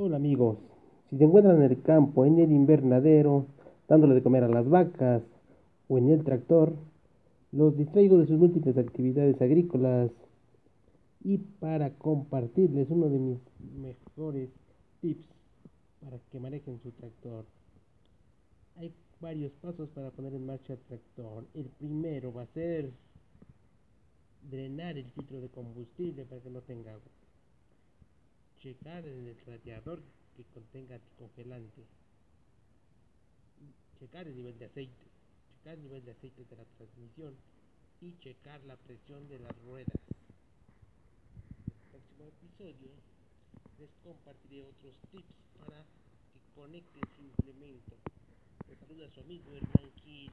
Hola amigos, si se encuentran en el campo, en el invernadero, dándole de comer a las vacas o en el tractor, los distraigo de sus múltiples actividades agrícolas y para compartirles uno de mis mejores tips para que manejen su tractor. Hay varios pasos para poner en marcha el tractor. El primero va a ser drenar el filtro de combustible para que no tenga agua checar en el radiador que contenga anticongelante, checar el nivel de aceite, checar el nivel de aceite de la transmisión y checar la presión de las ruedas. En el próximo episodio les compartiré otros tips para que conecten su implemento. Les saluda su amigo Hernán Kiel.